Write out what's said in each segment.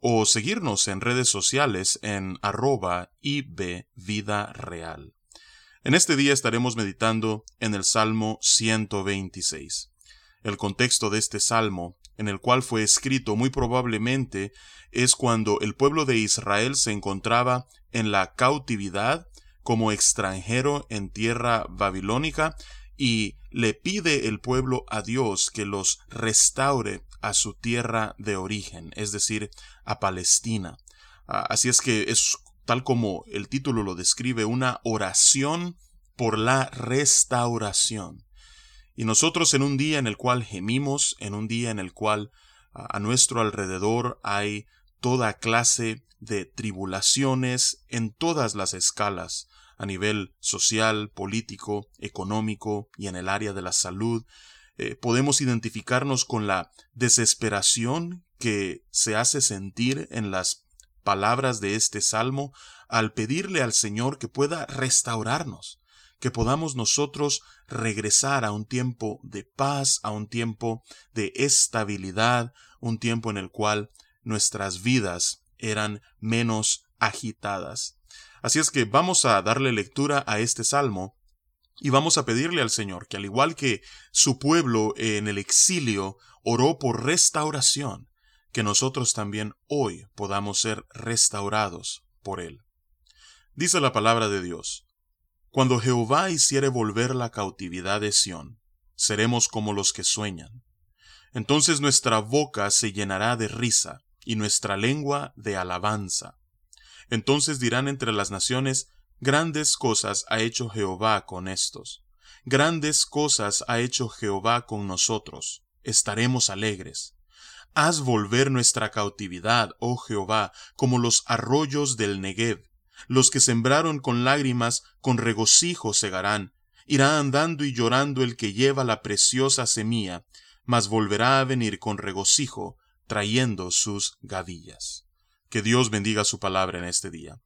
o seguirnos en redes sociales en arroba Vida Real. En este día estaremos meditando en el Salmo 126. El contexto de este salmo, en el cual fue escrito muy probablemente, es cuando el pueblo de Israel se encontraba en la cautividad como extranjero en tierra babilónica y le pide el pueblo a Dios que los restaure a su tierra de origen, es decir, a Palestina. Ah, así es que es tal como el título lo describe, una oración por la restauración. Y nosotros en un día en el cual gemimos, en un día en el cual ah, a nuestro alrededor hay toda clase de tribulaciones en todas las escalas, a nivel social, político, económico y en el área de la salud, eh, podemos identificarnos con la desesperación que se hace sentir en las palabras de este salmo al pedirle al Señor que pueda restaurarnos, que podamos nosotros regresar a un tiempo de paz, a un tiempo de estabilidad, un tiempo en el cual nuestras vidas eran menos agitadas. Así es que vamos a darle lectura a este salmo y vamos a pedirle al Señor que al igual que su pueblo en el exilio oró por restauración, que nosotros también hoy podamos ser restaurados por Él. Dice la palabra de Dios, Cuando Jehová hiciere volver la cautividad de Sión, seremos como los que sueñan. Entonces nuestra boca se llenará de risa y nuestra lengua de alabanza. Entonces dirán entre las naciones, Grandes cosas ha hecho Jehová con estos. Grandes cosas ha hecho Jehová con nosotros. Estaremos alegres. Haz volver nuestra cautividad, oh Jehová, como los arroyos del Negev. Los que sembraron con lágrimas, con regocijo segarán. Irá andando y llorando el que lleva la preciosa semilla, mas volverá a venir con regocijo, trayendo sus gavillas. Que Dios bendiga su palabra en este día.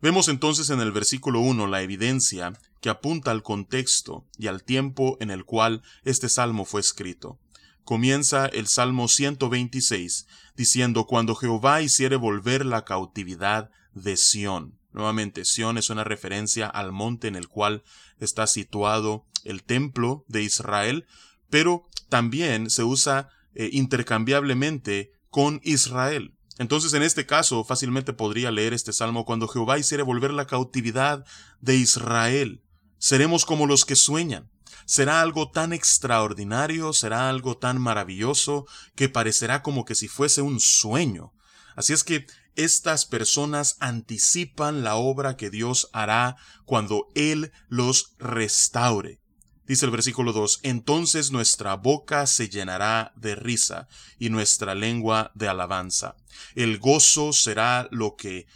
Vemos entonces en el versículo 1 la evidencia que apunta al contexto y al tiempo en el cual este salmo fue escrito. Comienza el Salmo 126 diciendo cuando Jehová hiciere volver la cautividad de Sión. Nuevamente, Sión es una referencia al monte en el cual está situado el templo de Israel, pero también se usa eh, intercambiablemente con Israel. Entonces, en este caso, fácilmente podría leer este salmo cuando Jehová hiciere volver la cautividad de Israel. Seremos como los que sueñan. Será algo tan extraordinario, será algo tan maravilloso, que parecerá como que si fuese un sueño. Así es que estas personas anticipan la obra que Dios hará cuando Él los restaure. Dice el versículo 2, entonces nuestra boca se llenará de risa y nuestra lengua de alabanza. El gozo será lo que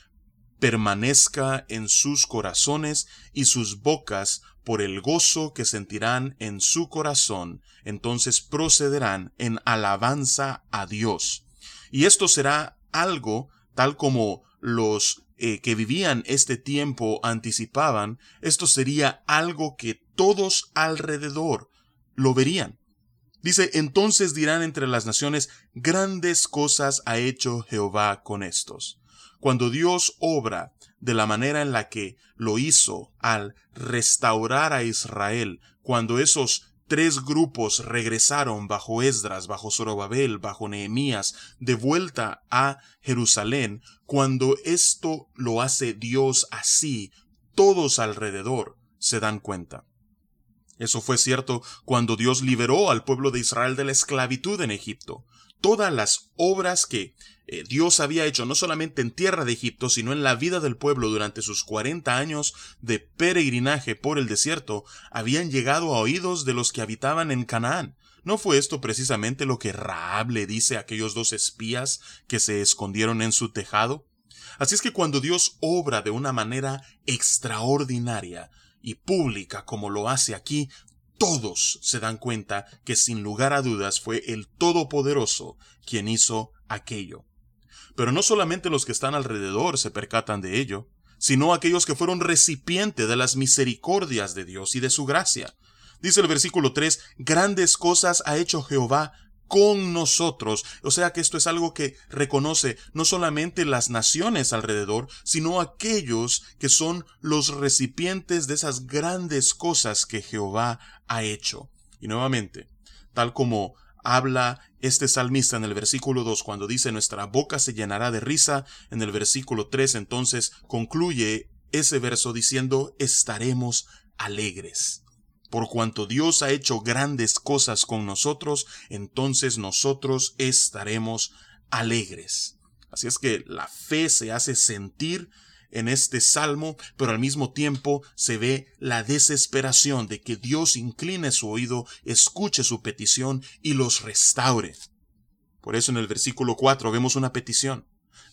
permanezca en sus corazones y sus bocas por el gozo que sentirán en su corazón, entonces procederán en alabanza a Dios. Y esto será algo tal como los eh, que vivían este tiempo anticipaban, esto sería algo que todos alrededor lo verían. Dice, entonces dirán entre las naciones, grandes cosas ha hecho Jehová con estos. Cuando Dios obra de la manera en la que lo hizo al restaurar a Israel, cuando esos tres grupos regresaron bajo Esdras, bajo Zorobabel, bajo Nehemías, de vuelta a Jerusalén, cuando esto lo hace Dios así, todos alrededor se dan cuenta. Eso fue cierto cuando Dios liberó al pueblo de Israel de la esclavitud en Egipto. Todas las obras que eh, Dios había hecho no solamente en tierra de Egipto, sino en la vida del pueblo durante sus cuarenta años de peregrinaje por el desierto, habían llegado a oídos de los que habitaban en Canaán. ¿No fue esto precisamente lo que Raab le dice a aquellos dos espías que se escondieron en su tejado? Así es que cuando Dios obra de una manera extraordinaria y pública como lo hace aquí, todos se dan cuenta que sin lugar a dudas fue el Todopoderoso quien hizo aquello. Pero no solamente los que están alrededor se percatan de ello, sino aquellos que fueron recipientes de las misericordias de Dios y de su gracia. Dice el versículo 3, grandes cosas ha hecho Jehová con nosotros. O sea que esto es algo que reconoce no solamente las naciones alrededor, sino aquellos que son los recipientes de esas grandes cosas que Jehová ha hecho. Y nuevamente, tal como habla este salmista en el versículo 2 cuando dice nuestra boca se llenará de risa, en el versículo 3 entonces concluye ese verso diciendo estaremos alegres. Por cuanto Dios ha hecho grandes cosas con nosotros, entonces nosotros estaremos alegres. Así es que la fe se hace sentir en este salmo, pero al mismo tiempo se ve la desesperación de que Dios incline su oído, escuche su petición y los restaure. Por eso en el versículo 4 vemos una petición.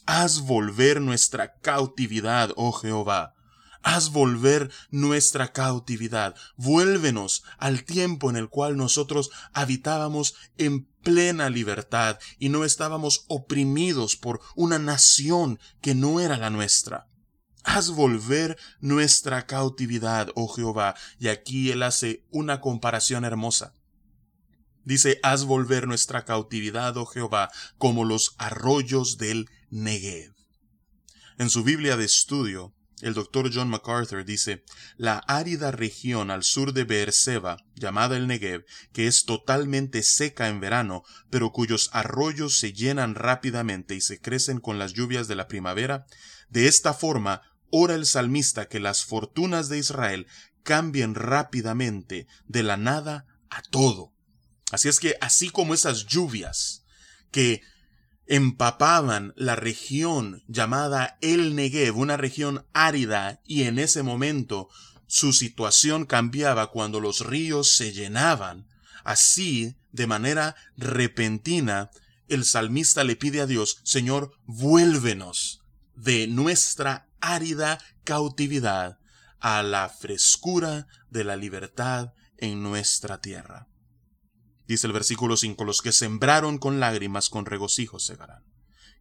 Haz volver nuestra cautividad, oh Jehová, Haz volver nuestra cautividad. Vuélvenos al tiempo en el cual nosotros habitábamos en plena libertad y no estábamos oprimidos por una nación que no era la nuestra. Haz volver nuestra cautividad, oh Jehová. Y aquí él hace una comparación hermosa. Dice, haz volver nuestra cautividad, oh Jehová, como los arroyos del Negev. En su Biblia de estudio, el doctor John MacArthur dice, la árida región al sur de Beerseba, llamada el Negev, que es totalmente seca en verano, pero cuyos arroyos se llenan rápidamente y se crecen con las lluvias de la primavera, de esta forma ora el salmista que las fortunas de Israel cambien rápidamente de la nada a todo. Así es que así como esas lluvias que empapaban la región llamada El Negev, una región árida, y en ese momento su situación cambiaba cuando los ríos se llenaban. Así, de manera repentina, el salmista le pide a Dios, Señor, vuélvenos de nuestra árida cautividad a la frescura de la libertad en nuestra tierra. Dice el versículo 5, los que sembraron con lágrimas con regocijo segarán.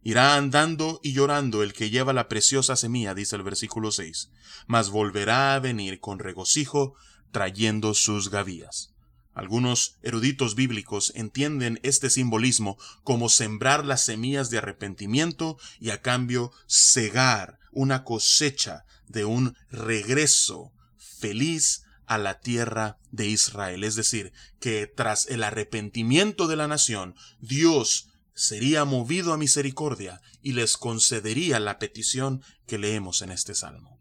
Irá andando y llorando el que lleva la preciosa semilla, dice el versículo 6, mas volverá a venir con regocijo trayendo sus gavillas. Algunos eruditos bíblicos entienden este simbolismo como sembrar las semillas de arrepentimiento y a cambio cegar una cosecha de un regreso feliz a la tierra de Israel. Es decir, que tras el arrepentimiento de la nación, Dios sería movido a misericordia y les concedería la petición que leemos en este salmo.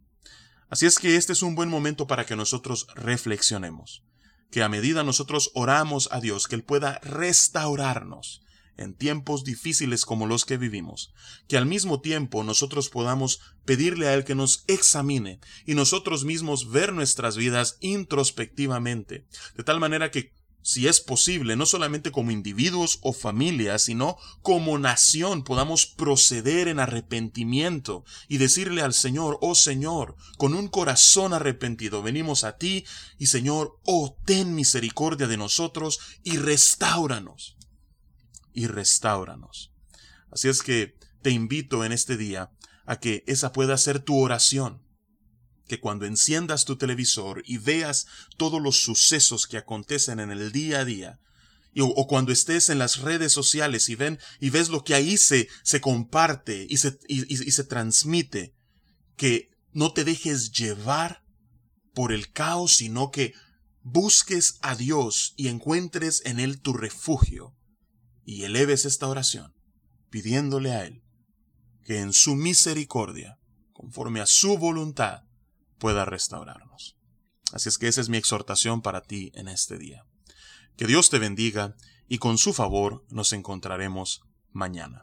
Así es que este es un buen momento para que nosotros reflexionemos, que a medida nosotros oramos a Dios, que Él pueda restaurarnos, en tiempos difíciles como los que vivimos, que al mismo tiempo nosotros podamos pedirle a Él que nos examine y nosotros mismos ver nuestras vidas introspectivamente, de tal manera que si es posible, no solamente como individuos o familias, sino como nación podamos proceder en arrepentimiento y decirle al Señor, oh Señor, con un corazón arrepentido, venimos a ti y Señor, oh, ten misericordia de nosotros y restauranos y restauranos. Así es que te invito en este día a que esa pueda ser tu oración, que cuando enciendas tu televisor y veas todos los sucesos que acontecen en el día a día, o, cuando estés en las redes sociales y ven y ves lo que ahí se, se comparte y se, y se transmite, que no te dejes llevar por el caos, sino que busques a Dios y encuentres en Él tu refugio y eleves esta oración pidiéndole a Él que en su misericordia, conforme a su voluntad, pueda restaurarnos. Así es que esa es mi exhortación para ti en este día. Que Dios te bendiga y con su favor nos encontraremos mañana.